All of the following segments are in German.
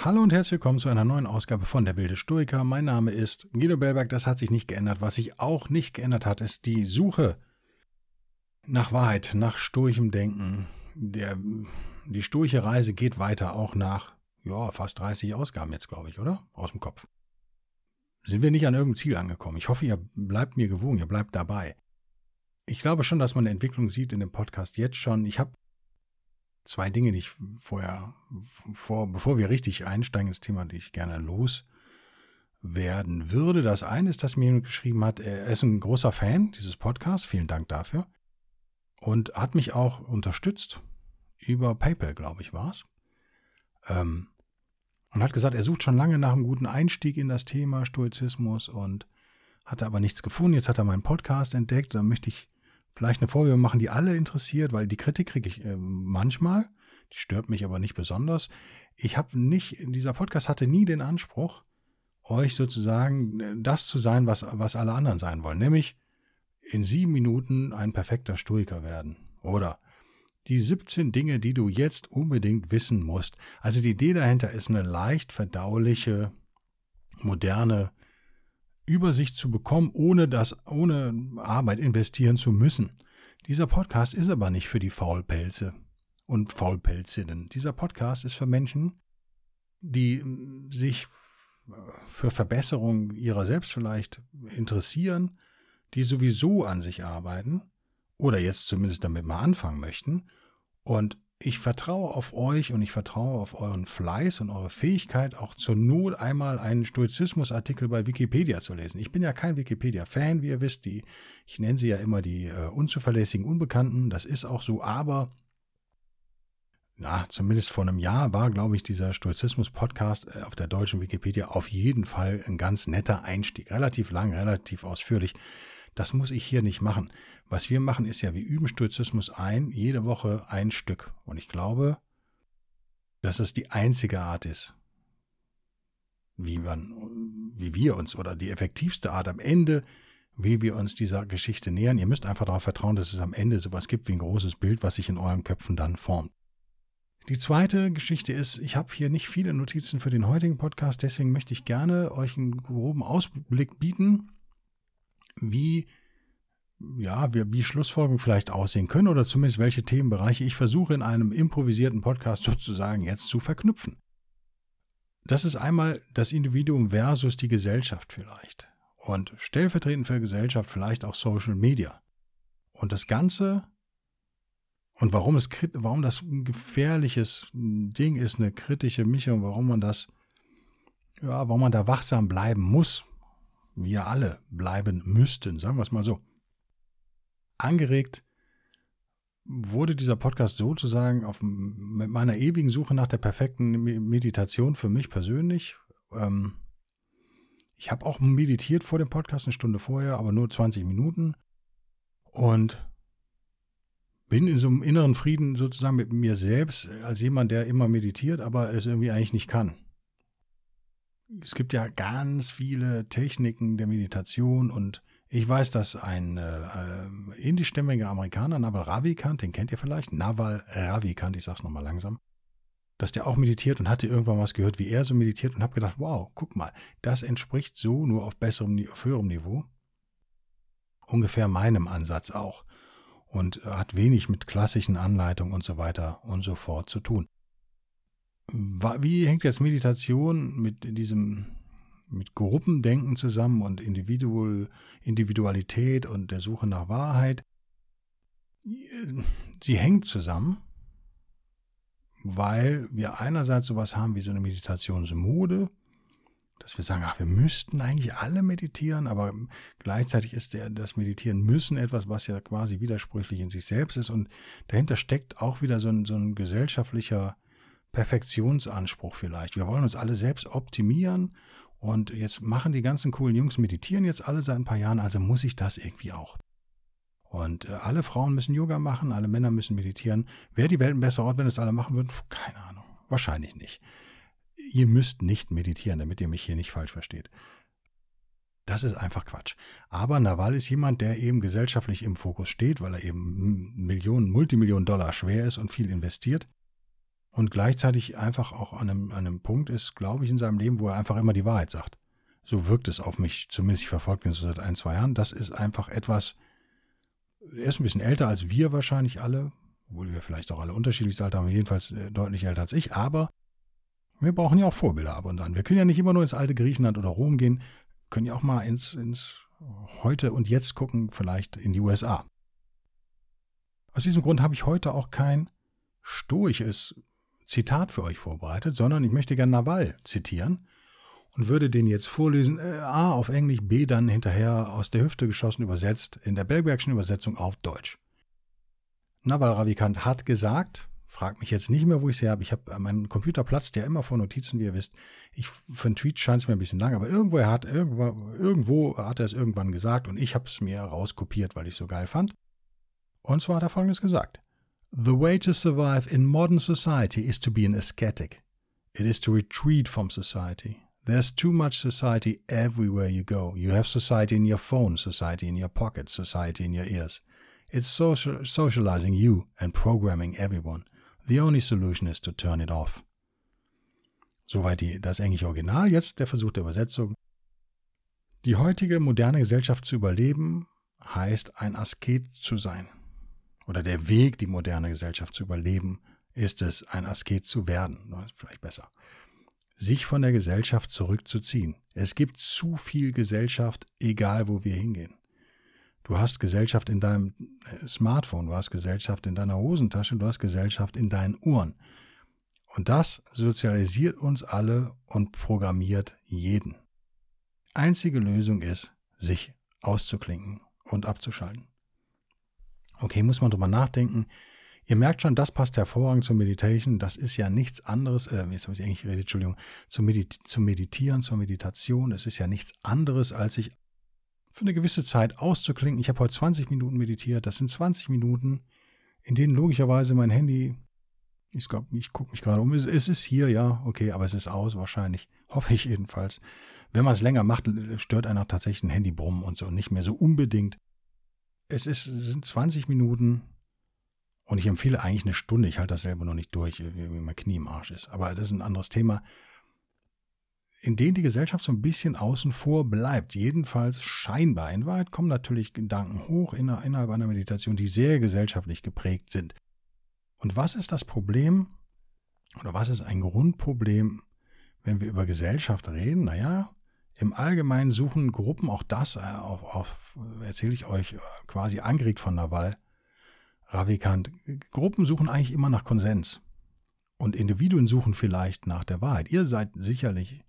Hallo und herzlich willkommen zu einer neuen Ausgabe von Der wilde Stoiker. Mein Name ist Guido Bellberg, das hat sich nicht geändert. Was sich auch nicht geändert hat, ist die Suche nach Wahrheit, nach stoichem Denken. Der, die stoische Reise geht weiter, auch nach ja, fast 30 Ausgaben jetzt, glaube ich, oder? Aus dem Kopf. Sind wir nicht an irgendeinem Ziel angekommen? Ich hoffe, ihr bleibt mir gewogen, ihr bleibt dabei. Ich glaube schon, dass man eine Entwicklung sieht in dem Podcast jetzt schon. Ich habe zwei Dinge, die ich vorher, vor, bevor wir richtig einsteigen ins Thema, die ich gerne loswerden würde. Das eine ist, dass mir jemand geschrieben hat, er ist ein großer Fan dieses Podcasts, vielen Dank dafür. Und hat mich auch unterstützt über PayPal, glaube ich, war es. Ähm, und hat gesagt, er sucht schon lange nach einem guten Einstieg in das Thema Stoizismus und hatte aber nichts gefunden. Jetzt hat er meinen Podcast entdeckt. Da möchte ich vielleicht eine Vorwürfe machen, die alle interessiert, weil die Kritik kriege ich äh, manchmal, die stört mich aber nicht besonders. Ich habe nicht, dieser Podcast hatte nie den Anspruch, euch sozusagen äh, das zu sein, was, was alle anderen sein wollen, nämlich in sieben Minuten ein perfekter Stoiker werden. Oder die 17 Dinge, die du jetzt unbedingt wissen musst. Also die Idee dahinter ist eine leicht verdauliche, moderne Übersicht zu bekommen, ohne das, ohne Arbeit investieren zu müssen. Dieser Podcast ist aber nicht für die Faulpelze und Faulpelzinnen. Dieser Podcast ist für Menschen, die sich für Verbesserung ihrer selbst vielleicht interessieren, die sowieso an sich arbeiten oder jetzt zumindest damit mal anfangen möchten und ich vertraue auf euch und ich vertraue auf euren Fleiß und eure Fähigkeit, auch zur Not einmal einen Stoizismus-Artikel bei Wikipedia zu lesen. Ich bin ja kein Wikipedia-Fan, wie ihr wisst. Die, ich nenne sie ja immer die äh, unzuverlässigen Unbekannten. Das ist auch so, aber na, zumindest vor einem Jahr war, glaube ich, dieser Stoizismus-Podcast äh, auf der deutschen Wikipedia auf jeden Fall ein ganz netter Einstieg. Relativ lang, relativ ausführlich. Das muss ich hier nicht machen. Was wir machen, ist ja, wir üben Stoizismus ein, jede Woche ein Stück. Und ich glaube, dass es die einzige Art ist, wie, man, wie wir uns oder die effektivste Art am Ende, wie wir uns dieser Geschichte nähern. Ihr müsst einfach darauf vertrauen, dass es am Ende sowas gibt wie ein großes Bild, was sich in euren Köpfen dann formt. Die zweite Geschichte ist, ich habe hier nicht viele Notizen für den heutigen Podcast, deswegen möchte ich gerne euch einen groben Ausblick bieten wie ja, wie, wie Schlussfolgerungen vielleicht aussehen können oder zumindest welche Themenbereiche ich versuche in einem improvisierten Podcast sozusagen jetzt zu verknüpfen. Das ist einmal das Individuum versus die Gesellschaft vielleicht und stellvertretend für Gesellschaft vielleicht auch Social Media. Und das Ganze und warum, es, warum das ein gefährliches Ding ist, eine kritische Mischung, warum man das, ja, warum man da wachsam bleiben muss, wir alle bleiben müssten, sagen wir es mal so. Angeregt wurde dieser Podcast sozusagen auf, mit meiner ewigen Suche nach der perfekten Meditation für mich persönlich. Ähm, ich habe auch meditiert vor dem Podcast eine Stunde vorher, aber nur 20 Minuten. Und bin in so einem inneren Frieden sozusagen mit mir selbst als jemand, der immer meditiert, aber es irgendwie eigentlich nicht kann es gibt ja ganz viele Techniken der Meditation und ich weiß, dass ein äh, indischstämmiger Amerikaner, Naval Ravikant, den kennt ihr vielleicht, Naval Ravikant, ich sag's nochmal langsam, dass der auch meditiert und hatte irgendwann was gehört, wie er so meditiert und habe gedacht, wow, guck mal, das entspricht so nur auf besserem, auf höherem Niveau ungefähr meinem Ansatz auch und hat wenig mit klassischen Anleitungen und so weiter und so fort zu tun. Wie hängt jetzt Meditation mit diesem mit Gruppendenken zusammen und Individual, Individualität und der Suche nach Wahrheit? Sie hängt zusammen, weil wir einerseits sowas haben wie so eine Meditationsmode, dass wir sagen, ach, wir müssten eigentlich alle meditieren, aber gleichzeitig ist der, das Meditieren müssen etwas, was ja quasi widersprüchlich in sich selbst ist und dahinter steckt auch wieder so ein, so ein gesellschaftlicher Perfektionsanspruch vielleicht. Wir wollen uns alle selbst optimieren Und jetzt machen die ganzen coolen Jungs, meditieren jetzt alle seit ein paar Jahren, also muss ich das irgendwie auch. Und äh, alle Frauen müssen Yoga machen, alle Männer müssen meditieren. Wäre die Welt ein besserer Ort, wenn es alle machen würden? Keine Ahnung. Wahrscheinlich nicht. Ihr müsst nicht meditieren, damit ihr mich hier nicht falsch versteht. Das ist einfach Quatsch. Aber Nawal ist jemand, der eben gesellschaftlich im Fokus steht, weil er eben Millionen, Multimillionen Dollar schwer ist und viel investiert. Und gleichzeitig einfach auch an einem, an einem Punkt ist, glaube ich, in seinem Leben, wo er einfach immer die Wahrheit sagt. So wirkt es auf mich, zumindest ich verfolge ihn so seit ein, zwei Jahren. Das ist einfach etwas, er ist ein bisschen älter als wir wahrscheinlich alle, obwohl wir vielleicht auch alle unterschiedlich alt haben, jedenfalls äh, deutlich älter als ich, aber wir brauchen ja auch Vorbilder ab und an. Wir können ja nicht immer nur ins alte Griechenland oder Rom gehen, können ja auch mal ins, ins Heute und Jetzt gucken, vielleicht in die USA. Aus diesem Grund habe ich heute auch kein stoisches Zitat für euch vorbereitet, sondern ich möchte gerne Nawal zitieren und würde den jetzt vorlesen, äh, A auf Englisch, B dann hinterher aus der Hüfte geschossen übersetzt, in der Belbergschen Übersetzung auf Deutsch. Nawal Ravikant hat gesagt, fragt mich jetzt nicht mehr, wo ich her habe. Ich habe meinen Computer platzt ja immer vor Notizen, wie ihr wisst. Ich, für einen Tweet scheint es mir ein bisschen lang, aber irgendwo, hat, irgendwo, irgendwo hat er es irgendwann gesagt und ich habe es mir rauskopiert, weil ich es so geil fand. Und zwar hat er folgendes gesagt. The way to survive in modern society is to be an ascetic. It is to retreat from society. There's too much society everywhere you go. You have society in your phone, society in your pocket, society in your ears. It's social, socializing you and programming everyone. The only solution is to turn it off. Soweit die, das englische Original. Jetzt der Versuch der Übersetzung. Die heutige moderne Gesellschaft zu überleben, heißt ein Asket zu sein. Oder der Weg, die moderne Gesellschaft zu überleben, ist es, ein Asket zu werden. Vielleicht besser sich von der Gesellschaft zurückzuziehen. Es gibt zu viel Gesellschaft, egal wo wir hingehen. Du hast Gesellschaft in deinem äh, Smartphone, du hast Gesellschaft in deiner Hosentasche, du hast Gesellschaft in deinen Ohren. Und das sozialisiert uns alle und programmiert jeden. Einzige Lösung ist, sich auszuklinken und abzuschalten. Okay, muss man drüber nachdenken, Ihr merkt schon, das passt hervorragend zur Meditation. Das ist ja nichts anderes, äh, jetzt habe ich eigentlich geredet, Entschuldigung, zum, Medit zum Meditieren, zur Meditation. Es ist ja nichts anderes, als sich für eine gewisse Zeit auszuklinken. Ich habe heute 20 Minuten meditiert. Das sind 20 Minuten, in denen logischerweise mein Handy, ich glaube, ich gucke mich gerade um, es, es ist hier, ja, okay, aber es ist aus wahrscheinlich. Hoffe ich jedenfalls. Wenn man es länger macht, stört einer tatsächlich ein Handybrummen und so, nicht mehr so unbedingt. Es, ist, sind 20 Minuten, und ich empfehle eigentlich eine Stunde. Ich halte das selber noch nicht durch, wie mein Knie im Arsch ist. Aber das ist ein anderes Thema, in dem die Gesellschaft so ein bisschen außen vor bleibt. Jedenfalls scheinbar. In Wahrheit kommen natürlich Gedanken hoch innerhalb einer Meditation, die sehr gesellschaftlich geprägt sind. Und was ist das Problem? Oder was ist ein Grundproblem, wenn wir über Gesellschaft reden? Naja, im Allgemeinen suchen Gruppen auch das, äh, auf, auf erzähle ich euch äh, quasi angeregt von Nawal, Ravikant, Gruppen suchen eigentlich immer nach Konsens. Und Individuen suchen vielleicht nach der Wahrheit. Ihr seid sicherlich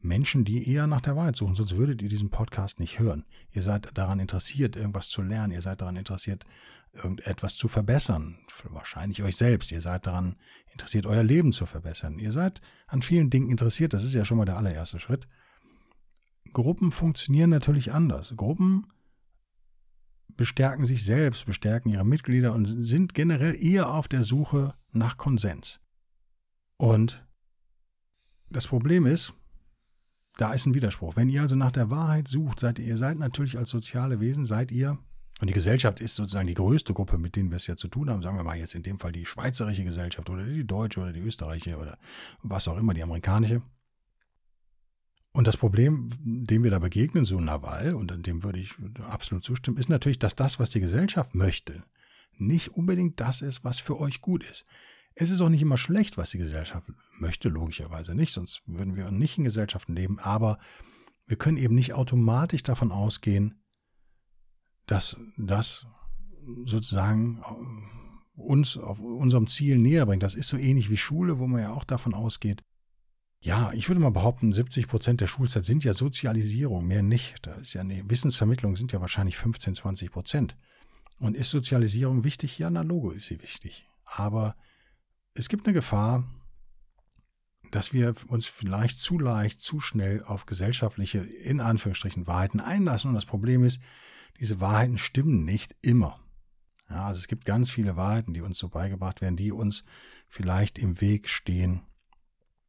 Menschen, die eher nach der Wahrheit suchen, sonst würdet ihr diesen Podcast nicht hören. Ihr seid daran interessiert, irgendwas zu lernen. Ihr seid daran interessiert, irgendetwas zu verbessern. Wahrscheinlich euch selbst. Ihr seid daran interessiert, euer Leben zu verbessern. Ihr seid an vielen Dingen interessiert. Das ist ja schon mal der allererste Schritt. Gruppen funktionieren natürlich anders. Gruppen bestärken sich selbst, bestärken ihre Mitglieder und sind generell eher auf der Suche nach Konsens. Und das Problem ist, da ist ein Widerspruch. Wenn ihr also nach der Wahrheit sucht, seid ihr, ihr seid natürlich als soziale Wesen, seid ihr, und die Gesellschaft ist sozusagen die größte Gruppe, mit denen wir es ja zu tun haben, sagen wir mal jetzt in dem Fall die schweizerische Gesellschaft oder die deutsche oder die österreichische oder was auch immer, die amerikanische. Und das Problem, dem wir da begegnen, so Nawal, und dem würde ich absolut zustimmen, ist natürlich, dass das, was die Gesellschaft möchte, nicht unbedingt das ist, was für euch gut ist. Es ist auch nicht immer schlecht, was die Gesellschaft möchte, logischerweise nicht, sonst würden wir nicht in Gesellschaften leben, aber wir können eben nicht automatisch davon ausgehen, dass das sozusagen uns auf unserem Ziel näher bringt. Das ist so ähnlich wie Schule, wo man ja auch davon ausgeht, ja, ich würde mal behaupten, 70 Prozent der Schulzeit sind ja Sozialisierung, mehr nicht. Da ist ja eine Wissensvermittlung sind ja wahrscheinlich 15, 20 Prozent. Und ist Sozialisierung wichtig? Ja, na Logo ist sie wichtig. Aber es gibt eine Gefahr, dass wir uns vielleicht zu leicht, zu schnell auf gesellschaftliche, in Anführungsstrichen, Wahrheiten einlassen. Und das Problem ist, diese Wahrheiten stimmen nicht immer. Ja, also es gibt ganz viele Wahrheiten, die uns so beigebracht werden, die uns vielleicht im Weg stehen,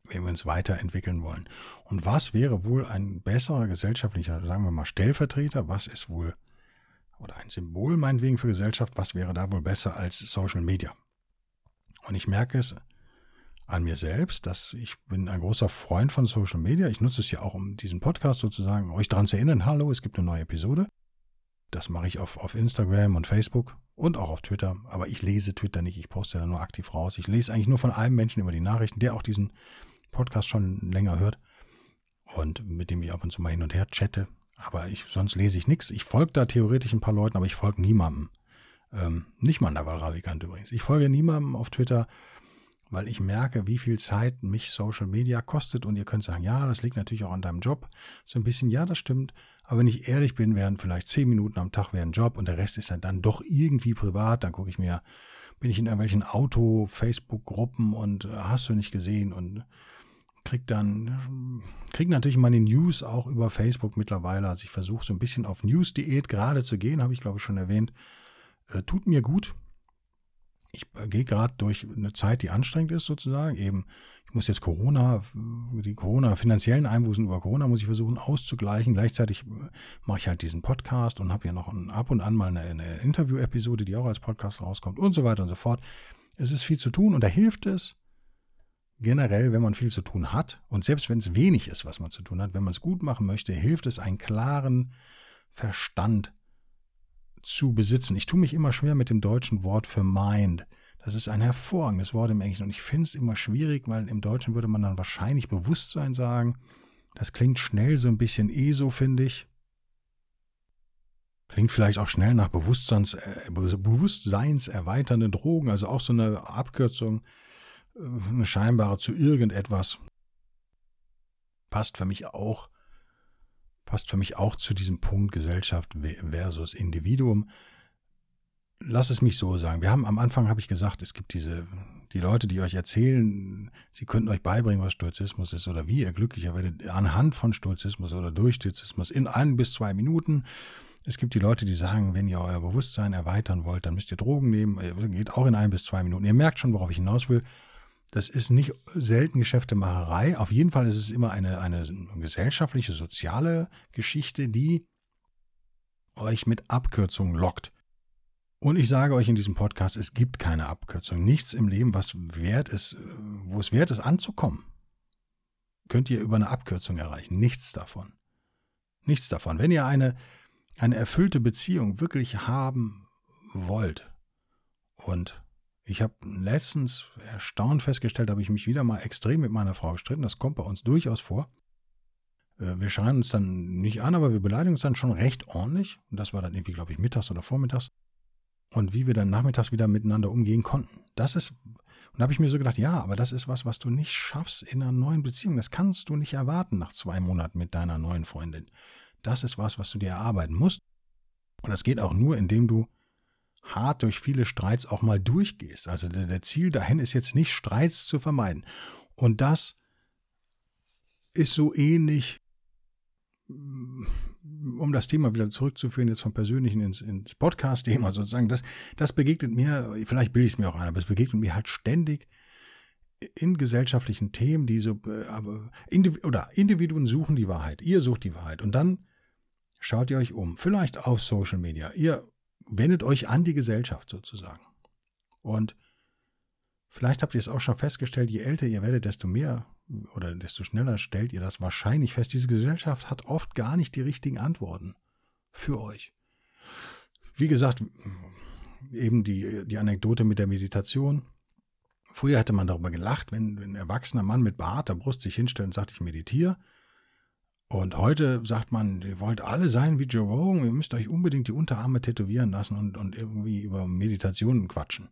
wenn wir uns weiterentwickeln wollen. Und was wäre wohl ein besserer gesellschaftlicher, sagen wir mal, Stellvertreter? Was ist wohl, oder ein Symbol meinetwegen für Gesellschaft, was wäre da wohl besser als Social Media? Und ich merke es an mir selbst, dass ich bin ein großer Freund von Social Media. Ich nutze es ja auch, um diesen Podcast sozusagen euch daran zu erinnern, hallo, es gibt eine neue Episode. Das mache ich auf, auf Instagram und Facebook und auch auf Twitter. Aber ich lese Twitter nicht, ich poste da nur aktiv raus. Ich lese eigentlich nur von einem Menschen über die Nachrichten, der auch diesen Podcast schon länger hört und mit dem ich ab und zu mal hin und her chatte. Aber ich, sonst lese ich nichts. Ich folge da theoretisch ein paar Leuten, aber ich folge niemandem. Ähm, nicht mal Naval Ravikant übrigens. Ich folge niemandem auf Twitter, weil ich merke, wie viel Zeit mich Social Media kostet. Und ihr könnt sagen, ja, das liegt natürlich auch an deinem Job. So ein bisschen, ja, das stimmt. Aber wenn ich ehrlich bin, wären vielleicht zehn Minuten am Tag wären Job und der Rest ist dann doch irgendwie privat. Dann gucke ich mir, bin ich in irgendwelchen Auto-Facebook-Gruppen und äh, hast du nicht gesehen und krieg dann, krieg natürlich meine News auch über Facebook mittlerweile. Also ich versuche so ein bisschen auf News-Diät gerade zu gehen, habe ich glaube ich schon erwähnt. Äh, tut mir gut ich gehe gerade durch eine Zeit, die anstrengend ist sozusagen. Eben, ich muss jetzt Corona, die Corona, finanziellen Einbußen über Corona muss ich versuchen auszugleichen. Gleichzeitig mache ich halt diesen Podcast und habe ja noch ein, ab und an mal eine, eine Interview-Episode, die auch als Podcast rauskommt und so weiter und so fort. Es ist viel zu tun und da hilft es generell, wenn man viel zu tun hat und selbst wenn es wenig ist, was man zu tun hat, wenn man es gut machen möchte, hilft es, einen klaren Verstand zu besitzen. Ich tue mich immer schwer mit dem deutschen Wort für mind. Das ist ein hervorragendes Wort im Englischen und ich finde es immer schwierig, weil im Deutschen würde man dann wahrscheinlich Bewusstsein sagen. Das klingt schnell so ein bisschen ESO, finde ich. Klingt vielleicht auch schnell nach Bewusstseins, äh, bewusstseinserweiternden Drogen, also auch so eine Abkürzung, eine scheinbare zu irgendetwas. Passt für mich auch passt für mich auch zu diesem Punkt Gesellschaft versus Individuum. Lass es mich so sagen. Wir haben am Anfang habe ich gesagt, es gibt diese die Leute, die euch erzählen, sie könnten euch beibringen, was Stoizismus ist oder wie ihr glücklicher werdet anhand von Stoizismus oder durch Stoizismus in ein bis zwei Minuten. Es gibt die Leute, die sagen, wenn ihr euer Bewusstsein erweitern wollt, dann müsst ihr Drogen nehmen. Geht auch in ein bis zwei Minuten. Ihr merkt schon, worauf ich hinaus will. Das ist nicht selten Geschäftemacherei. Auf jeden Fall ist es immer eine, eine gesellschaftliche, soziale Geschichte, die euch mit Abkürzungen lockt. Und ich sage euch in diesem Podcast, es gibt keine Abkürzung. Nichts im Leben, was wert ist, wo es wert ist, anzukommen, könnt ihr über eine Abkürzung erreichen. Nichts davon. Nichts davon. Wenn ihr eine, eine erfüllte Beziehung wirklich haben wollt und ich habe letztens erstaunt festgestellt, habe ich mich wieder mal extrem mit meiner Frau gestritten. Das kommt bei uns durchaus vor. Äh, wir schreien uns dann nicht an, aber wir beleidigen uns dann schon recht ordentlich. Und das war dann irgendwie, glaube ich, mittags oder vormittags. Und wie wir dann nachmittags wieder miteinander umgehen konnten. Das ist, und da habe ich mir so gedacht, ja, aber das ist was, was du nicht schaffst in einer neuen Beziehung. Das kannst du nicht erwarten nach zwei Monaten mit deiner neuen Freundin. Das ist was, was du dir erarbeiten musst. Und das geht auch nur, indem du hart durch viele Streits auch mal durchgehst. Also der, der Ziel dahin ist jetzt nicht, Streits zu vermeiden. Und das ist so ähnlich, mm, um das Thema wieder zurückzuführen, jetzt vom Persönlichen ins, ins Podcast-Thema sozusagen, das, das begegnet mir, vielleicht bilde ich es mir auch ein, aber es begegnet mir halt ständig in gesellschaftlichen Themen, die so, äh, aber, oder Individuen suchen die Wahrheit, ihr sucht die Wahrheit und dann schaut ihr euch um, vielleicht auf Social Media, ihr wendet euch an die Gesellschaft sozusagen. Und vielleicht habt ihr es auch schon festgestellt, je älter ihr werdet, desto mehr oder desto schneller stellt ihr das wahrscheinlich fest. Diese Gesellschaft hat oft gar nicht die richtigen Antworten für euch. Wie gesagt, eben die, die Anekdote mit der Meditation. Früher hätte man darüber gelacht, wenn, wenn ein erwachsener Mann mit behaarter Brust sich hinstellt und sagt, ich meditiere. Und heute sagt man, ihr wollt alle sein wie Joe Rogan, ihr müsst euch unbedingt die Unterarme tätowieren lassen und, und irgendwie über Meditationen quatschen.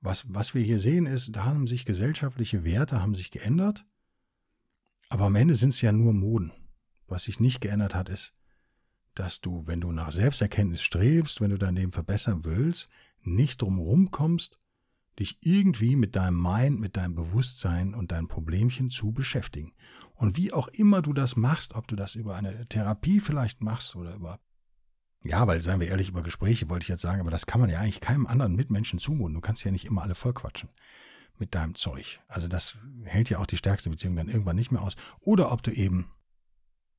Was, was wir hier sehen ist, da haben sich gesellschaftliche Werte haben sich geändert, aber am Ende sind es ja nur Moden. Was sich nicht geändert hat, ist, dass du, wenn du nach Selbsterkenntnis strebst, wenn du dein Leben verbessern willst, nicht drum kommst, dich irgendwie mit deinem Mind, mit deinem Bewusstsein und deinen Problemchen zu beschäftigen. Und wie auch immer du das machst, ob du das über eine Therapie vielleicht machst oder über, ja, weil, seien wir ehrlich, über Gespräche wollte ich jetzt sagen, aber das kann man ja eigentlich keinem anderen Mitmenschen zumuten. Du kannst ja nicht immer alle vollquatschen mit deinem Zeug. Also das hält ja auch die stärkste Beziehung dann irgendwann nicht mehr aus. Oder ob du eben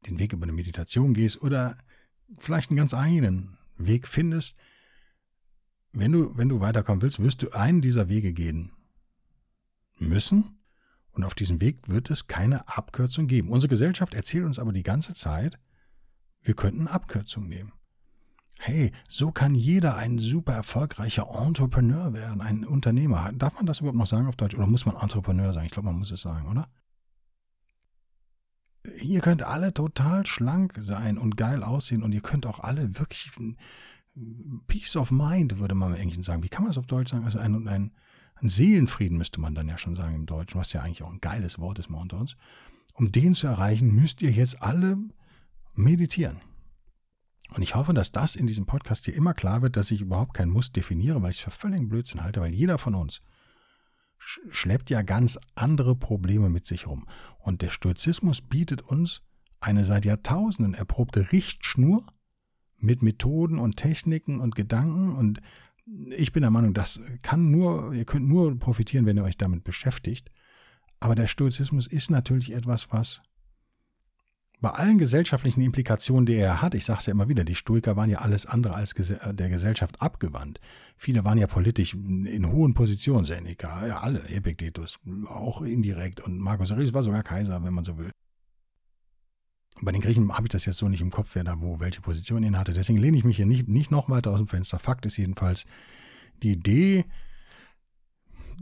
den Weg über eine Meditation gehst oder vielleicht einen ganz eigenen Weg findest. Wenn du, wenn du weiterkommen willst, wirst du einen dieser Wege gehen müssen. Und auf diesem Weg wird es keine Abkürzung geben. Unsere Gesellschaft erzählt uns aber die ganze Zeit, wir könnten Abkürzungen nehmen. Hey, so kann jeder ein super erfolgreicher Entrepreneur werden, ein Unternehmer. Darf man das überhaupt noch sagen auf Deutsch? Oder muss man Entrepreneur sagen? Ich glaube, man muss es sagen, oder? Ihr könnt alle total schlank sein und geil aussehen und ihr könnt auch alle wirklich Peace of Mind, würde man eigentlich sagen. Wie kann man das auf Deutsch sagen? Also ein, ein, ein Seelenfrieden müsste man dann ja schon sagen im Deutschen, was ja eigentlich auch ein geiles Wort ist mal unter uns. Um den zu erreichen, müsst ihr jetzt alle meditieren. Und ich hoffe, dass das in diesem Podcast hier immer klar wird, dass ich überhaupt kein Muss definiere, weil ich es für völligen Blödsinn halte, weil jeder von uns schleppt ja ganz andere Probleme mit sich rum. Und der Stoizismus bietet uns eine seit Jahrtausenden erprobte Richtschnur mit Methoden und Techniken und Gedanken. Und ich bin der Meinung, das kann nur, ihr könnt nur profitieren, wenn ihr euch damit beschäftigt. Aber der Stoizismus ist natürlich etwas, was bei allen gesellschaftlichen Implikationen, die er hat, ich sage es ja immer wieder, die Stoiker waren ja alles andere als der Gesellschaft abgewandt. Viele waren ja politisch in hohen Positionen, Seneca, ja alle, Epictetus, auch indirekt und Marcus Aurelius war sogar Kaiser, wenn man so will. Bei den Griechen habe ich das jetzt so nicht im Kopf, wer da wo welche Position ihn hatte. Deswegen lehne ich mich hier nicht, nicht noch weiter aus dem Fenster. Fakt ist jedenfalls, die Idee,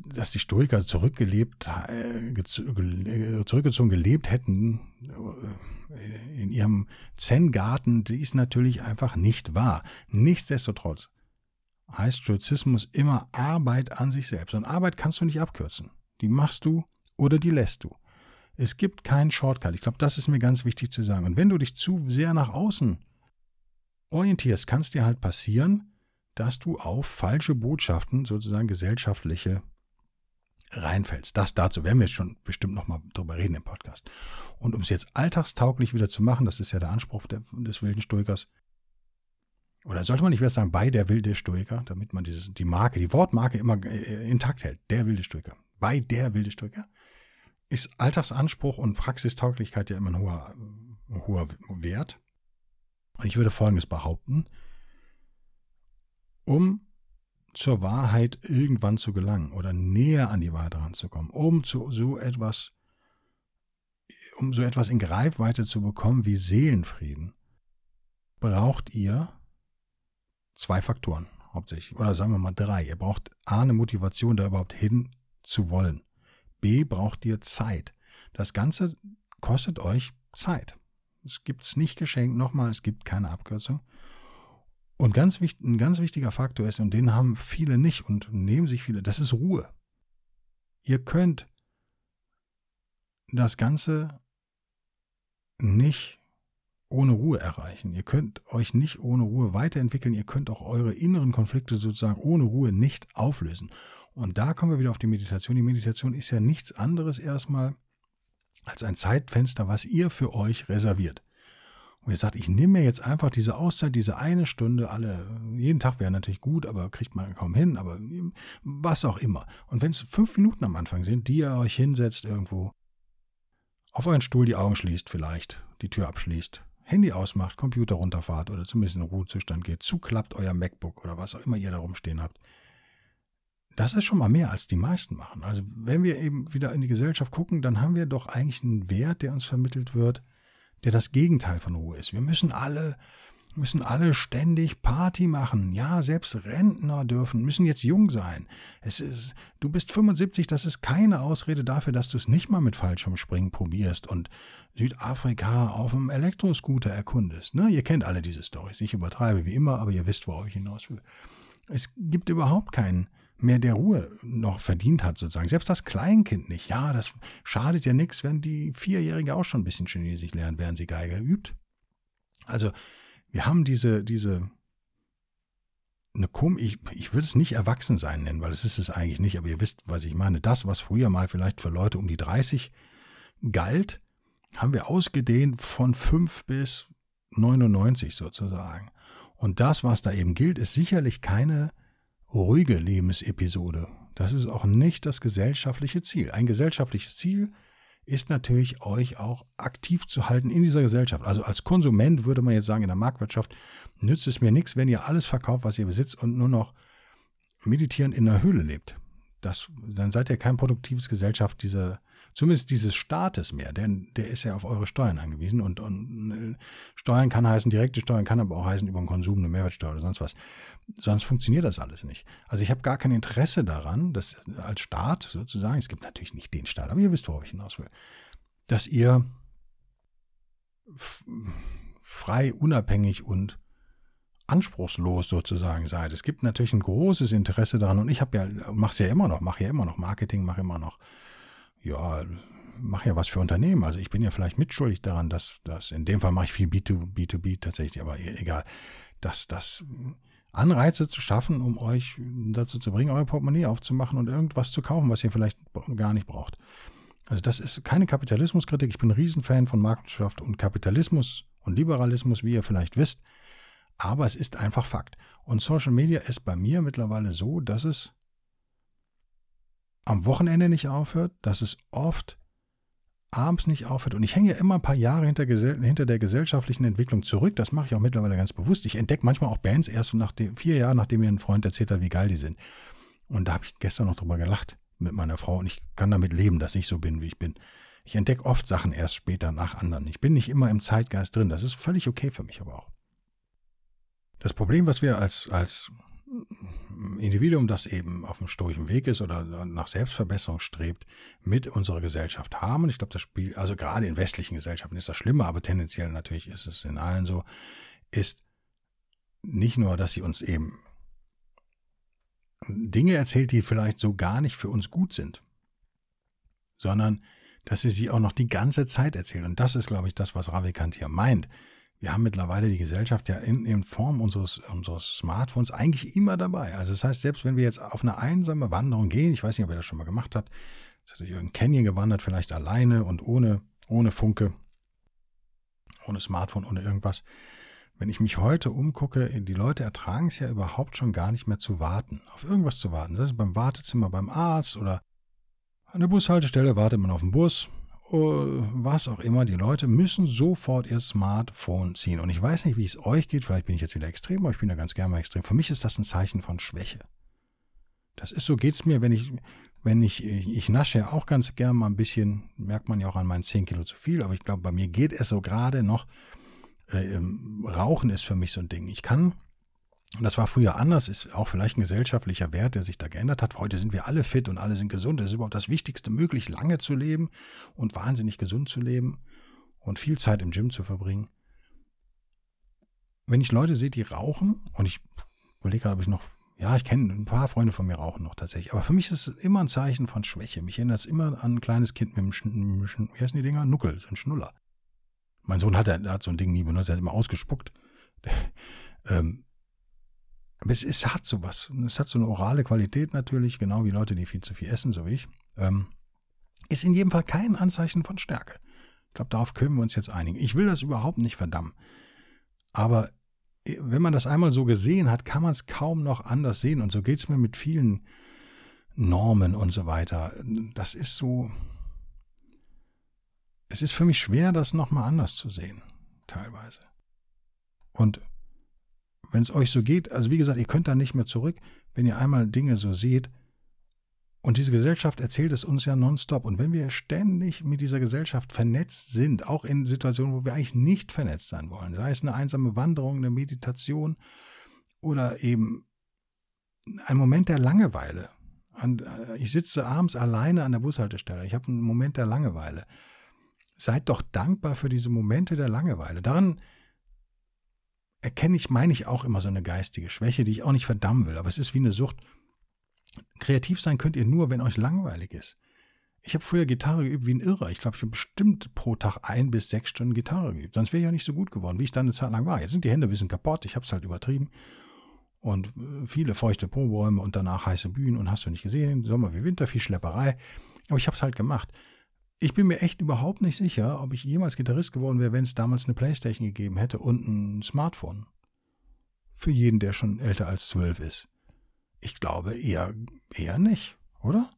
dass die Stoiker zurückgelebt, äh, zurückgezogen gelebt hätten, äh, in ihrem Zen-Garten, die ist natürlich einfach nicht wahr. Nichtsdestotrotz heißt Stoizismus immer Arbeit an sich selbst. Und Arbeit kannst du nicht abkürzen. Die machst du oder die lässt du. Es gibt keinen Shortcut. Ich glaube, das ist mir ganz wichtig zu sagen. Und wenn du dich zu sehr nach außen orientierst, kann es dir halt passieren, dass du auf falsche Botschaften, sozusagen gesellschaftliche reinfällst. Das dazu werden wir jetzt schon bestimmt nochmal drüber reden im Podcast. Und um es jetzt alltagstauglich wieder zu machen, das ist ja der Anspruch der, des wilden Stoikers, oder sollte man nicht mehr sagen, bei der wilde Stoiker, damit man dieses, die Marke, die Wortmarke immer äh, intakt hält, der wilde Stoiker, bei der wilde Stoiker, ist Alltagsanspruch und Praxistauglichkeit ja immer ein hoher, ein hoher Wert. Und ich würde Folgendes behaupten, um zur Wahrheit irgendwann zu gelangen oder näher an die Wahrheit ranzukommen, um zu so etwas, um so etwas in Greifweite zu bekommen wie Seelenfrieden, braucht ihr zwei Faktoren hauptsächlich. Oder sagen wir mal drei. Ihr braucht A, eine Motivation, da überhaupt hin zu wollen. B, braucht ihr Zeit. Das Ganze kostet euch Zeit. Es gibt es nicht geschenkt. Nochmal, es gibt keine Abkürzung. Und ganz ein ganz wichtiger Faktor ist, und den haben viele nicht und nehmen sich viele, das ist Ruhe. Ihr könnt das Ganze nicht ohne Ruhe erreichen. Ihr könnt euch nicht ohne Ruhe weiterentwickeln. Ihr könnt auch eure inneren Konflikte sozusagen ohne Ruhe nicht auflösen. Und da kommen wir wieder auf die Meditation. Die Meditation ist ja nichts anderes erstmal als ein Zeitfenster, was ihr für euch reserviert. Und ihr sagt, ich nehme mir jetzt einfach diese Auszeit, diese eine Stunde, alle, jeden Tag wäre natürlich gut, aber kriegt man kaum hin, aber was auch immer. Und wenn es fünf Minuten am Anfang sind, die ihr euch hinsetzt irgendwo, auf euren Stuhl die Augen schließt vielleicht, die Tür abschließt, Handy ausmacht, Computer runterfahrt oder zumindest in Ruhezustand geht, zuklappt euer MacBook oder was auch immer ihr da rumstehen habt. Das ist schon mal mehr, als die meisten machen. Also wenn wir eben wieder in die Gesellschaft gucken, dann haben wir doch eigentlich einen Wert, der uns vermittelt wird, der das Gegenteil von Ruhe ist. Wir müssen alle, müssen alle ständig Party machen. Ja, selbst Rentner dürfen, müssen jetzt jung sein. Es ist, du bist 75, das ist keine Ausrede dafür, dass du es nicht mal mit Fallschirmspringen probierst und Südafrika auf dem Elektroscooter erkundest. Ne? Ihr kennt alle diese Storys. Ich übertreibe wie immer, aber ihr wisst, wo ich hinaus will. Es gibt überhaupt keinen mehr der Ruhe noch verdient hat, sozusagen. Selbst das Kleinkind nicht. Ja, das schadet ja nichts, wenn die Vierjährige auch schon ein bisschen Chinesisch lernt, während sie Geige übt. Also, wir haben diese, diese, eine Kom ich, ich würde es nicht Erwachsensein nennen, weil es ist es eigentlich nicht, aber ihr wisst, was ich meine. Das, was früher mal vielleicht für Leute um die 30 galt, haben wir ausgedehnt von 5 bis 99 sozusagen. Und das, was da eben gilt, ist sicherlich keine ruhige Lebensepisode. Das ist auch nicht das gesellschaftliche Ziel. Ein gesellschaftliches Ziel ist natürlich, euch auch aktiv zu halten in dieser Gesellschaft. Also als Konsument würde man jetzt sagen, in der Marktwirtschaft nützt es mir nichts, wenn ihr alles verkauft, was ihr besitzt und nur noch meditierend in der Höhle lebt. Das, dann seid ihr kein produktives Gesellschaft dieser zumindest dieses Staates mehr, denn der ist ja auf eure Steuern angewiesen und, und äh, Steuern kann heißen, direkte Steuern kann aber auch heißen über den Konsum, eine Mehrwertsteuer oder sonst was. Sonst funktioniert das alles nicht. Also ich habe gar kein Interesse daran, dass als Staat sozusagen, es gibt natürlich nicht den Staat, aber ihr wisst, worauf ich hinaus will, dass ihr frei, unabhängig und anspruchslos sozusagen seid. Es gibt natürlich ein großes Interesse daran und ich habe ja, mache es ja immer noch, mache ja immer noch Marketing, mache immer noch ja, mache ja was für Unternehmen. Also ich bin ja vielleicht mitschuldig daran, dass das, in dem Fall mache ich viel B2, B2B tatsächlich, aber e-, egal, dass das Anreize zu schaffen, um euch dazu zu bringen, euer Portemonnaie aufzumachen und irgendwas zu kaufen, was ihr vielleicht gar nicht braucht. Also das ist keine Kapitalismuskritik. Ich bin ein Riesenfan von Marktwirtschaft und Kapitalismus und Liberalismus, wie ihr vielleicht wisst. Aber es ist einfach Fakt. Und Social Media ist bei mir mittlerweile so, dass es am Wochenende nicht aufhört, dass es oft abends nicht aufhört. Und ich hänge ja immer ein paar Jahre hinter, hinter, der gesellschaftlichen Entwicklung zurück. Das mache ich auch mittlerweile ganz bewusst. Ich entdecke manchmal auch Bands erst nach dem, vier Jahren, nachdem mir ein Freund erzählt hat, wie geil die sind. Und da habe ich gestern noch drüber gelacht mit meiner Frau und ich kann damit leben, dass ich so bin, wie ich bin. Ich entdecke oft Sachen erst später nach anderen. Ich bin nicht immer im Zeitgeist drin. Das ist völlig okay für mich aber auch. Das Problem, was wir als, als Individuum, das eben auf dem stoischen Weg ist oder nach Selbstverbesserung strebt, mit unserer Gesellschaft haben. Und ich glaube, das Spiel, also gerade in westlichen Gesellschaften ist das schlimmer, aber tendenziell natürlich ist es in allen so, ist nicht nur, dass sie uns eben Dinge erzählt, die vielleicht so gar nicht für uns gut sind, sondern dass sie sie auch noch die ganze Zeit erzählt. Und das ist, glaube ich, das, was Ravikant hier meint wir haben mittlerweile die Gesellschaft ja in, in Form unseres, unseres Smartphones eigentlich immer dabei. Also das heißt, selbst wenn wir jetzt auf eine einsame Wanderung gehen, ich weiß nicht, ob ihr das schon mal gemacht habt, ist durch irgendein Canyon gewandert, vielleicht alleine und ohne, ohne Funke, ohne Smartphone, ohne irgendwas. Wenn ich mich heute umgucke, die Leute ertragen es ja überhaupt schon gar nicht mehr zu warten, auf irgendwas zu warten. Das ist beim Wartezimmer beim Arzt oder an der Bushaltestelle wartet man auf den Bus, was auch immer, die Leute müssen sofort ihr Smartphone ziehen. Und ich weiß nicht, wie es euch geht, vielleicht bin ich jetzt wieder extrem, aber ich bin ja ganz gerne mal extrem. Für mich ist das ein Zeichen von Schwäche. Das ist so, geht es mir, wenn ich, wenn ich, ich nasche ja auch ganz gerne mal ein bisschen, merkt man ja auch an meinen 10 Kilo zu viel, aber ich glaube, bei mir geht es so gerade noch. Äh, Rauchen ist für mich so ein Ding. Ich kann und das war früher anders, ist auch vielleicht ein gesellschaftlicher Wert, der sich da geändert hat. Heute sind wir alle fit und alle sind gesund. Das ist überhaupt das Wichtigste, möglich lange zu leben und wahnsinnig gesund zu leben und viel Zeit im Gym zu verbringen. Wenn ich Leute sehe, die rauchen, und ich überlege gerade, ob ich noch, ja, ich kenne ein paar Freunde von mir rauchen noch tatsächlich, aber für mich ist es immer ein Zeichen von Schwäche. Mich erinnert es immer an ein kleines Kind mit einem, Sch wie heißen die Dinger? Nuckel, so ein Schnuller. Mein Sohn hat, hat so ein Ding nie benutzt, er hat immer ausgespuckt. ähm, aber es, es hat sowas. Es hat so eine orale Qualität natürlich, genau wie Leute, die viel zu viel essen, so wie ich. Ähm, ist in jedem Fall kein Anzeichen von Stärke. Ich glaube, darauf können wir uns jetzt einigen. Ich will das überhaupt nicht verdammen. Aber äh, wenn man das einmal so gesehen hat, kann man es kaum noch anders sehen. Und so geht es mir mit vielen Normen und so weiter. Das ist so. Es ist für mich schwer, das nochmal anders zu sehen, teilweise. Und wenn es euch so geht, also wie gesagt, ihr könnt da nicht mehr zurück, wenn ihr einmal Dinge so seht. Und diese Gesellschaft erzählt es uns ja nonstop. Und wenn wir ständig mit dieser Gesellschaft vernetzt sind, auch in Situationen, wo wir eigentlich nicht vernetzt sein wollen, sei es eine einsame Wanderung, eine Meditation oder eben ein Moment der Langeweile. Äh, ich sitze abends alleine an der Bushaltestelle. Ich habe einen Moment der Langeweile. Seid doch dankbar für diese Momente der Langeweile. Daran erkenne ich, meine ich auch immer so eine geistige Schwäche, die ich auch nicht verdammen will. Aber es ist wie eine Sucht. Kreativ sein könnt ihr nur, wenn euch langweilig ist. Ich habe früher Gitarre geübt wie ein Irrer. Ich glaube, ich habe bestimmt pro Tag ein bis sechs Stunden Gitarre geübt. Sonst wäre ich ja nicht so gut geworden, wie ich dann eine Zeit lang war. Jetzt sind die Hände ein bisschen kaputt. Ich habe es halt übertrieben. und äh, viele feuchte Proberäume und danach heiße Bühnen und hast du nicht gesehen, Sommer wie Winter, viel Schlepperei. Aber ich habe es halt gemacht. Ich bin mir echt überhaupt nicht sicher, ob ich jemals Gitarrist geworden wäre, wenn es damals eine Playstation gegeben hätte und ein Smartphone. Für jeden, der schon älter als zwölf ist. Ich glaube eher, eher nicht, oder?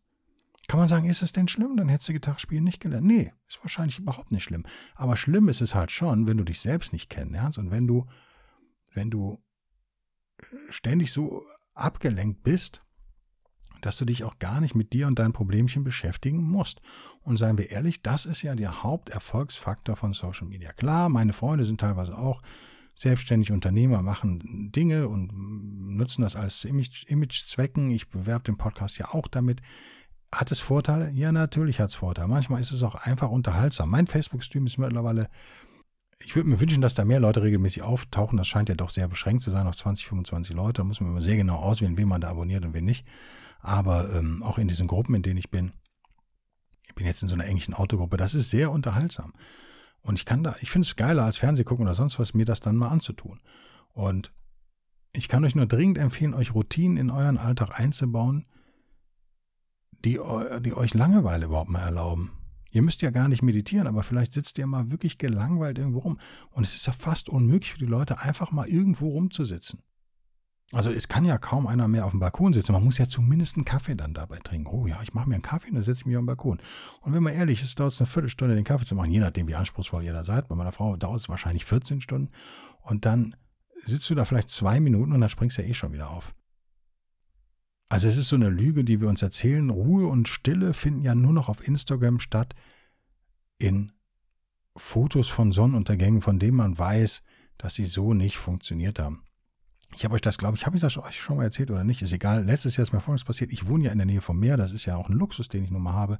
Kann man sagen, ist es denn schlimm? Dann hättest du Gitarrespielen nicht gelernt. Nee, ist wahrscheinlich überhaupt nicht schlimm. Aber schlimm ist es halt schon, wenn du dich selbst nicht kennenlernst und wenn du, wenn du äh, ständig so abgelenkt bist, dass du dich auch gar nicht mit dir und deinen Problemchen beschäftigen musst. Und seien wir ehrlich, das ist ja der Haupterfolgsfaktor von Social Media. Klar, meine Freunde sind teilweise auch selbstständig Unternehmer, machen Dinge und nutzen das als Image-Zwecken. Ich bewerbe den Podcast ja auch damit. Hat es Vorteile? Ja, natürlich hat es Vorteile. Manchmal ist es auch einfach unterhaltsam. Mein Facebook-Stream ist mittlerweile, ich würde mir wünschen, dass da mehr Leute regelmäßig auftauchen. Das scheint ja doch sehr beschränkt zu sein auf 20, 25 Leute. Da muss man immer sehr genau auswählen, wen man da abonniert und wen nicht. Aber ähm, auch in diesen Gruppen, in denen ich bin, ich bin jetzt in so einer englischen Autogruppe, das ist sehr unterhaltsam. Und ich kann da, ich finde es geiler als Fernseh gucken oder sonst was, mir das dann mal anzutun. Und ich kann euch nur dringend empfehlen, euch Routinen in euren Alltag einzubauen, die, die euch Langeweile überhaupt mal erlauben. Ihr müsst ja gar nicht meditieren, aber vielleicht sitzt ihr mal wirklich gelangweilt irgendwo rum. Und es ist ja fast unmöglich für die Leute, einfach mal irgendwo rumzusitzen. Also es kann ja kaum einer mehr auf dem Balkon sitzen. Man muss ja zumindest einen Kaffee dann dabei trinken. Oh ja, ich mache mir einen Kaffee und dann setze ich mich auf den Balkon. Und wenn man ehrlich ist, dauert es eine Viertelstunde, den Kaffee zu machen, je nachdem, wie anspruchsvoll ihr da seid. Bei meiner Frau dauert es wahrscheinlich 14 Stunden. Und dann sitzt du da vielleicht zwei Minuten und dann springst du ja eh schon wieder auf. Also es ist so eine Lüge, die wir uns erzählen. Ruhe und Stille finden ja nur noch auf Instagram statt in Fotos von Sonnenuntergängen, von denen man weiß, dass sie so nicht funktioniert haben. Ich habe euch das, glaube ich, habe ich das euch schon mal erzählt oder nicht? Ist egal. Letztes Jahr ist mir Folgendes passiert. Ich wohne ja in der Nähe vom Meer. Das ist ja auch ein Luxus, den ich nun mal habe.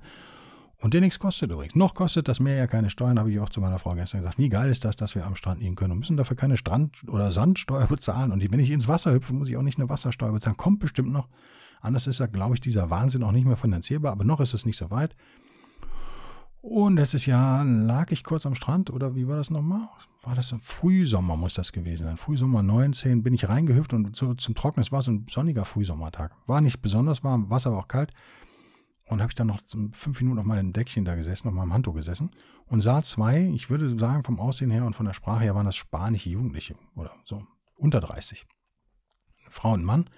Und der nichts kostet übrigens. Noch kostet das Meer ja keine Steuern, habe ich auch zu meiner Frau gestern gesagt. Wie geil ist das, dass wir am Strand liegen können und müssen dafür keine Strand- oder Sandsteuer bezahlen. Und wenn ich ins Wasser hüpfe, muss ich auch nicht eine Wassersteuer bezahlen. Kommt bestimmt noch. Anders ist ja, glaube ich, dieser Wahnsinn auch nicht mehr finanzierbar. Aber noch ist es nicht so weit. Und letztes Jahr lag ich kurz am Strand, oder wie war das nochmal? War das im Frühsommer, muss das gewesen sein. Frühsommer 19 bin ich reingehüpft und so zum Trocknen, es war so ein sonniger Frühsommertag. War nicht besonders warm, Wasser war auch kalt. Und habe ich dann noch fünf Minuten auf meinem Deckchen da gesessen, auf meinem Handtuch gesessen und sah zwei, ich würde sagen, vom Aussehen her und von der Sprache her waren das spanische Jugendliche oder so, unter 30. Frau und Mann,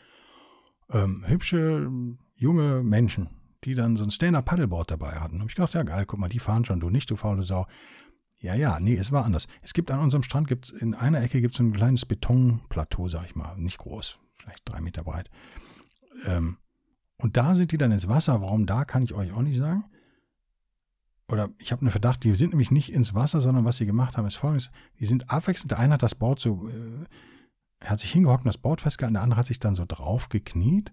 ähm, hübsche, junge Menschen, die dann so ein Stand-Up-Paddleboard dabei hatten. Habe ich gedacht, ja geil, guck mal, die fahren schon, du nicht, du faule Sau. Ja, ja, nee, es war anders. Es gibt an unserem Strand, gibt's, in einer Ecke gibt es ein kleines Betonplateau, sag ich mal, nicht groß, vielleicht drei Meter breit. Ähm, und da sind die dann ins Wasser. Warum da, kann ich euch auch nicht sagen. Oder ich habe einen Verdacht, die sind nämlich nicht ins Wasser, sondern was sie gemacht haben, ist folgendes. Die sind abwechselnd. Der eine hat das Board so, äh, hat sich hingehockt und das Board festgehalten, der andere hat sich dann so drauf gekniet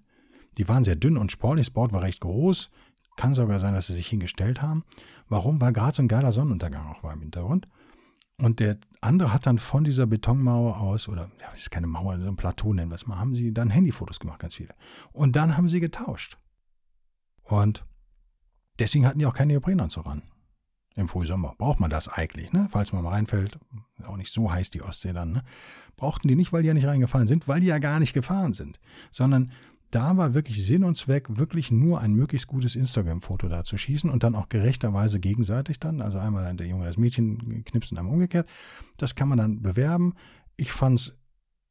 die waren sehr dünn und sportlich, das Board war recht groß. Kann sogar sein, dass sie sich hingestellt haben. Warum? Weil gerade so ein geiler Sonnenuntergang auch war im Hintergrund. Und der andere hat dann von dieser Betonmauer aus, oder ja, das ist keine Mauer, so ein Plateau nennen wir es mal, haben sie dann Handyfotos gemacht, ganz viele. Und dann haben sie getauscht. Und deswegen hatten die auch keine Neoprenanzug ran. Im Frühsommer. Braucht man das eigentlich, ne? Falls man mal reinfällt, auch nicht so heiß die Ostsee dann, ne? Brauchten die nicht, weil die ja nicht reingefallen sind, weil die ja gar nicht gefahren sind. Sondern da war wirklich Sinn und Zweck, wirklich nur ein möglichst gutes Instagram-Foto da zu schießen und dann auch gerechterweise gegenseitig dann, also einmal der Junge das Mädchen knipst und einmal umgekehrt. Das kann man dann bewerben. Ich fand es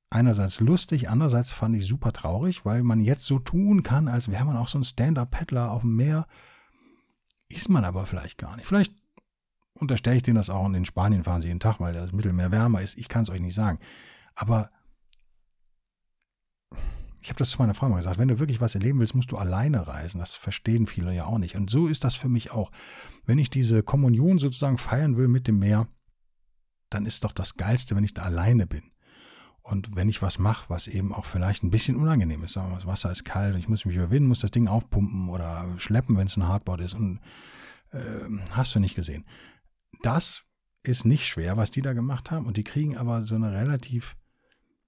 einerseits lustig, andererseits fand ich super traurig, weil man jetzt so tun kann, als wäre man auch so ein Stand-Up-Paddler auf dem Meer. Ist man aber vielleicht gar nicht. Vielleicht unterstelle ich denen das auch und in Spanien fahren sie jeden Tag, weil das Mittelmeer wärmer ist. Ich kann es euch nicht sagen. Aber ich habe das zu meiner Frau mal gesagt, wenn du wirklich was erleben willst, musst du alleine reisen. Das verstehen viele ja auch nicht. Und so ist das für mich auch. Wenn ich diese Kommunion sozusagen feiern will mit dem Meer, dann ist doch das Geilste, wenn ich da alleine bin. Und wenn ich was mache, was eben auch vielleicht ein bisschen unangenehm ist, sagen wir, das Wasser ist kalt, ich muss mich überwinden, muss das Ding aufpumpen oder schleppen, wenn es ein Hardboard ist und äh, hast du nicht gesehen. Das ist nicht schwer, was die da gemacht haben und die kriegen aber so eine relativ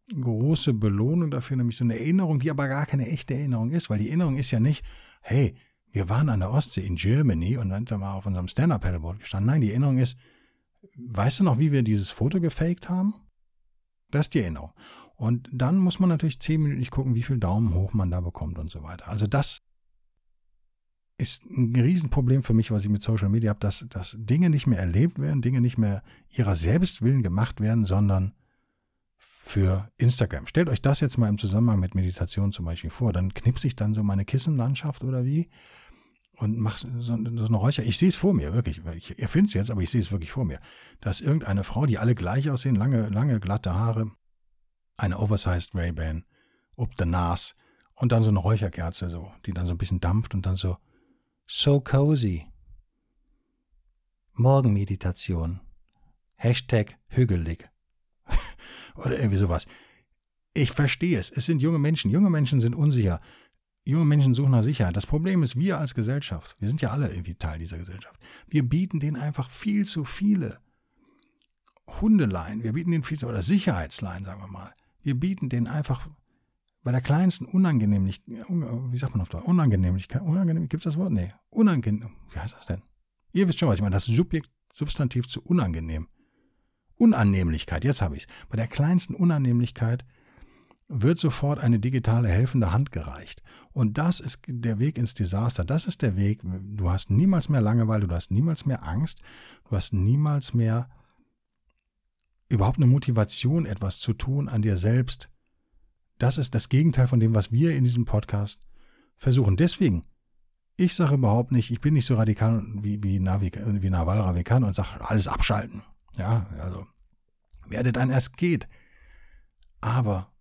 große Belohnung dafür, nämlich so eine Erinnerung, die aber gar keine echte Erinnerung ist, weil die Erinnerung ist ja nicht, hey, wir waren an der Ostsee in Germany und dann sind wir mal auf unserem Stand-Up-Paddleboard gestanden. Nein, die Erinnerung ist, weißt du noch, wie wir dieses Foto gefaked haben? Das ist die Erinnerung. Und dann muss man natürlich zehnminütig gucken, wie viel Daumen hoch man da bekommt und so weiter. Also das ist ein Riesenproblem für mich, was ich mit Social Media habe, dass, dass Dinge nicht mehr erlebt werden, Dinge nicht mehr ihrer Selbstwillen gemacht werden, sondern für Instagram. Stellt euch das jetzt mal im Zusammenhang mit Meditation zum Beispiel vor. Dann knipse ich dann so meine Kissenlandschaft oder wie und mache so, so eine Räucher. Ich sehe es vor mir, wirklich. Ich erfinde es jetzt, aber ich sehe es wirklich vor mir. Da ist irgendeine Frau, die alle gleich aussehen, lange, lange, glatte Haare, eine Oversized Ray-Ban, ob der Nas und dann so eine Räucherkerze, so, die dann so ein bisschen dampft und dann so So cozy. Morgenmeditation. Hashtag hügelig. Oder irgendwie sowas. Ich verstehe es. Es sind junge Menschen. Junge Menschen sind unsicher. Junge Menschen suchen nach Sicherheit. Das Problem ist, wir als Gesellschaft, wir sind ja alle irgendwie Teil dieser Gesellschaft, wir bieten denen einfach viel zu viele Hundeleien, wir bieten denen viel zu, oder Sicherheitsleien, sagen wir mal. Wir bieten denen einfach bei der kleinsten Unangenehmlichkeit, wie sagt man auf Deutsch? Unangenehmlichkeit, unangenehm, gibt es das Wort? Nee, unangenehm, wie heißt das denn? Ihr wisst schon, was ich meine, das Subjekt, Substantiv zu unangenehm. Unannehmlichkeit, jetzt habe ich es. Bei der kleinsten Unannehmlichkeit wird sofort eine digitale helfende Hand gereicht. Und das ist der Weg ins Desaster. Das ist der Weg. Du hast niemals mehr Langeweile, du hast niemals mehr Angst, du hast niemals mehr überhaupt eine Motivation, etwas zu tun an dir selbst. Das ist das Gegenteil von dem, was wir in diesem Podcast versuchen. Deswegen, ich sage überhaupt nicht, ich bin nicht so radikal wie, wie, Navi, wie Naval Ravikant und sage, alles abschalten. Ja, also, werdet ein erst geht. Aber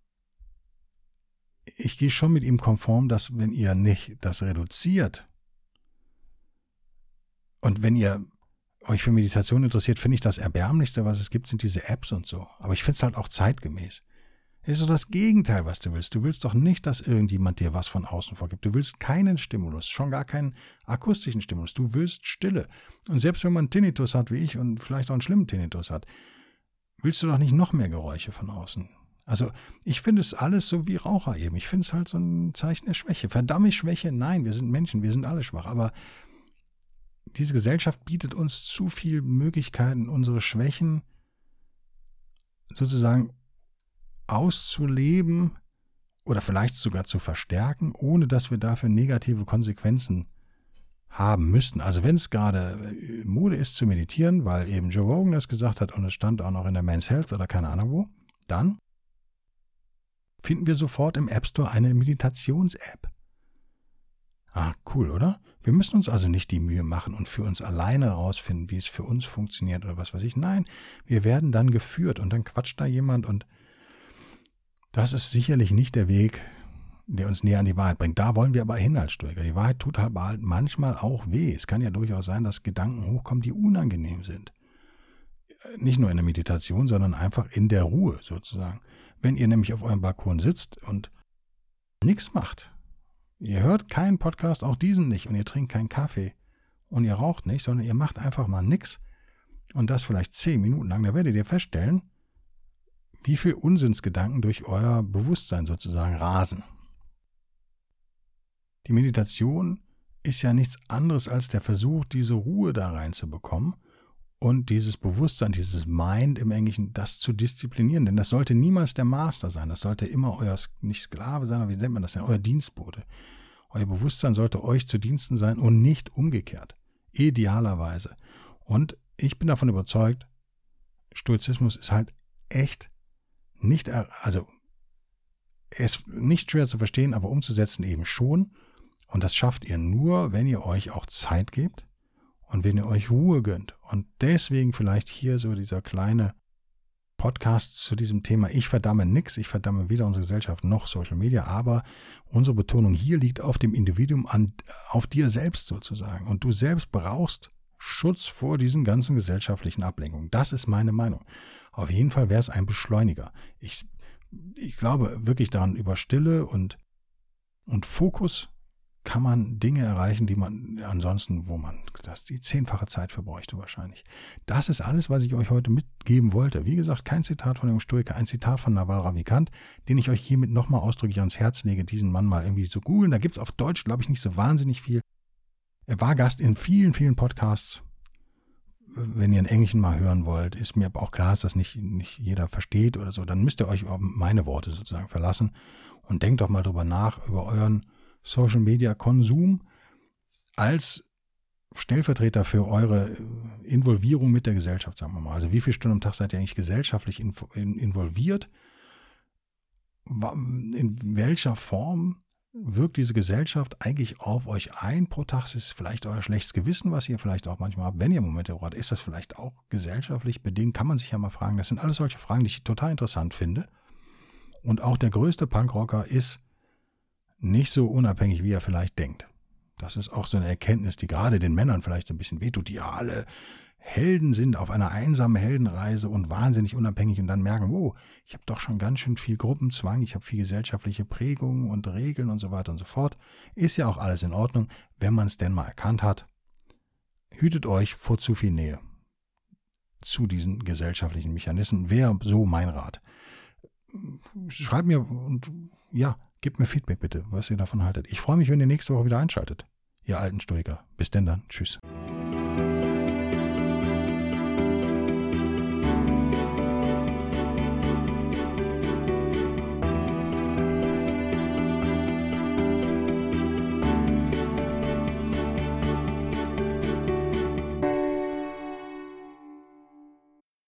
ich gehe schon mit ihm konform, dass wenn ihr nicht das reduziert und wenn ihr euch für Meditation interessiert, finde ich das Erbärmlichste, was es gibt, sind diese Apps und so. Aber ich finde es halt auch zeitgemäß. Ist so das Gegenteil, was du willst. Du willst doch nicht, dass irgendjemand dir was von außen vorgibt. Du willst keinen Stimulus, schon gar keinen akustischen Stimulus. Du willst Stille. Und selbst wenn man Tinnitus hat wie ich und vielleicht auch einen schlimmen Tinnitus hat, willst du doch nicht noch mehr Geräusche von außen. Also ich finde es alles so wie Raucher eben. Ich finde es halt so ein Zeichen der Schwäche. Verdamme Schwäche, nein, wir sind Menschen, wir sind alle schwach. Aber diese Gesellschaft bietet uns zu viele Möglichkeiten, unsere Schwächen sozusagen auszuleben oder vielleicht sogar zu verstärken, ohne dass wir dafür negative Konsequenzen haben müssten. Also wenn es gerade äh, Mode ist zu meditieren, weil eben Joe Rogan das gesagt hat und es stand auch noch in der Men's Health oder keine Ahnung wo, dann finden wir sofort im App Store eine Meditations-App. Ah, cool, oder? Wir müssen uns also nicht die Mühe machen und für uns alleine herausfinden, wie es für uns funktioniert oder was weiß ich. Nein, wir werden dann geführt und dann quatscht da jemand und das ist sicherlich nicht der Weg, der uns näher an die Wahrheit bringt. Da wollen wir aber hin als Stoiker. Die Wahrheit tut halt manchmal auch weh. Es kann ja durchaus sein, dass Gedanken hochkommen, die unangenehm sind. Nicht nur in der Meditation, sondern einfach in der Ruhe sozusagen. Wenn ihr nämlich auf eurem Balkon sitzt und nichts macht, ihr hört keinen Podcast, auch diesen nicht, und ihr trinkt keinen Kaffee und ihr raucht nicht, sondern ihr macht einfach mal nichts und das vielleicht zehn Minuten lang, da werdet ihr feststellen, wie viel Unsinnsgedanken durch euer Bewusstsein sozusagen rasen. Die Meditation ist ja nichts anderes als der Versuch, diese Ruhe da reinzubekommen und dieses Bewusstsein, dieses Mind im Englischen, das zu disziplinieren. Denn das sollte niemals der Master sein. Das sollte immer euer, nicht Sklave sein, aber wie nennt man das denn? Euer Dienstbote. Euer Bewusstsein sollte euch zu Diensten sein und nicht umgekehrt. Idealerweise. Und ich bin davon überzeugt, Stoizismus ist halt echt nicht, also, ist nicht schwer zu verstehen, aber umzusetzen eben schon. Und das schafft ihr nur, wenn ihr euch auch Zeit gebt und wenn ihr euch Ruhe gönnt. Und deswegen vielleicht hier so dieser kleine Podcast zu diesem Thema. Ich verdamme nichts, ich verdamme weder unsere Gesellschaft noch Social Media, aber unsere Betonung hier liegt auf dem Individuum, an, auf dir selbst sozusagen. Und du selbst brauchst Schutz vor diesen ganzen gesellschaftlichen Ablenkungen. Das ist meine Meinung. Auf jeden Fall wäre es ein Beschleuniger. Ich, ich glaube wirklich daran, über Stille und, und Fokus kann man Dinge erreichen, die man ansonsten, wo man das die zehnfache Zeit für bräuchte wahrscheinlich. Das ist alles, was ich euch heute mitgeben wollte. Wie gesagt, kein Zitat von dem Stoiker, ein Zitat von Naval Ravikant, den ich euch hiermit nochmal ausdrücklich ans Herz lege, diesen Mann mal irgendwie zu googeln. Da gibt es auf Deutsch, glaube ich, nicht so wahnsinnig viel. Er war Gast in vielen, vielen Podcasts. Wenn ihr ein Englischen mal hören wollt, ist mir aber auch klar, dass das nicht, nicht jeder versteht oder so, dann müsst ihr euch auf meine Worte sozusagen verlassen und denkt doch mal drüber nach, über euren Social Media Konsum als Stellvertreter für eure Involvierung mit der Gesellschaft, sagen wir mal. Also wie viele Stunden am Tag seid ihr eigentlich gesellschaftlich involviert? In welcher Form wirkt diese Gesellschaft eigentlich auf euch ein pro Tag? Ist vielleicht euer schlechtes Gewissen, was ihr vielleicht auch manchmal habt, wenn ihr Momente braucht? Ist das vielleicht auch gesellschaftlich bedingt? Kann man sich ja mal fragen. Das sind alles solche Fragen, die ich total interessant finde. Und auch der größte Punkrocker ist nicht so unabhängig, wie er vielleicht denkt. Das ist auch so eine Erkenntnis, die gerade den Männern vielleicht so ein bisschen wehtut, die ja alle Helden sind auf einer einsamen Heldenreise und wahnsinnig unabhängig und dann merken, oh, ich habe doch schon ganz schön viel Gruppenzwang, ich habe viel gesellschaftliche Prägungen und Regeln und so weiter und so fort. Ist ja auch alles in Ordnung, wenn man es denn mal erkannt hat. Hütet euch vor zu viel Nähe zu diesen gesellschaftlichen Mechanismen. Wäre so mein Rat. Schreibt mir und ja, gebt mir Feedback bitte, was ihr davon haltet. Ich freue mich, wenn ihr nächste Woche wieder einschaltet. Ihr alten Stoiker. Bis denn dann. Tschüss.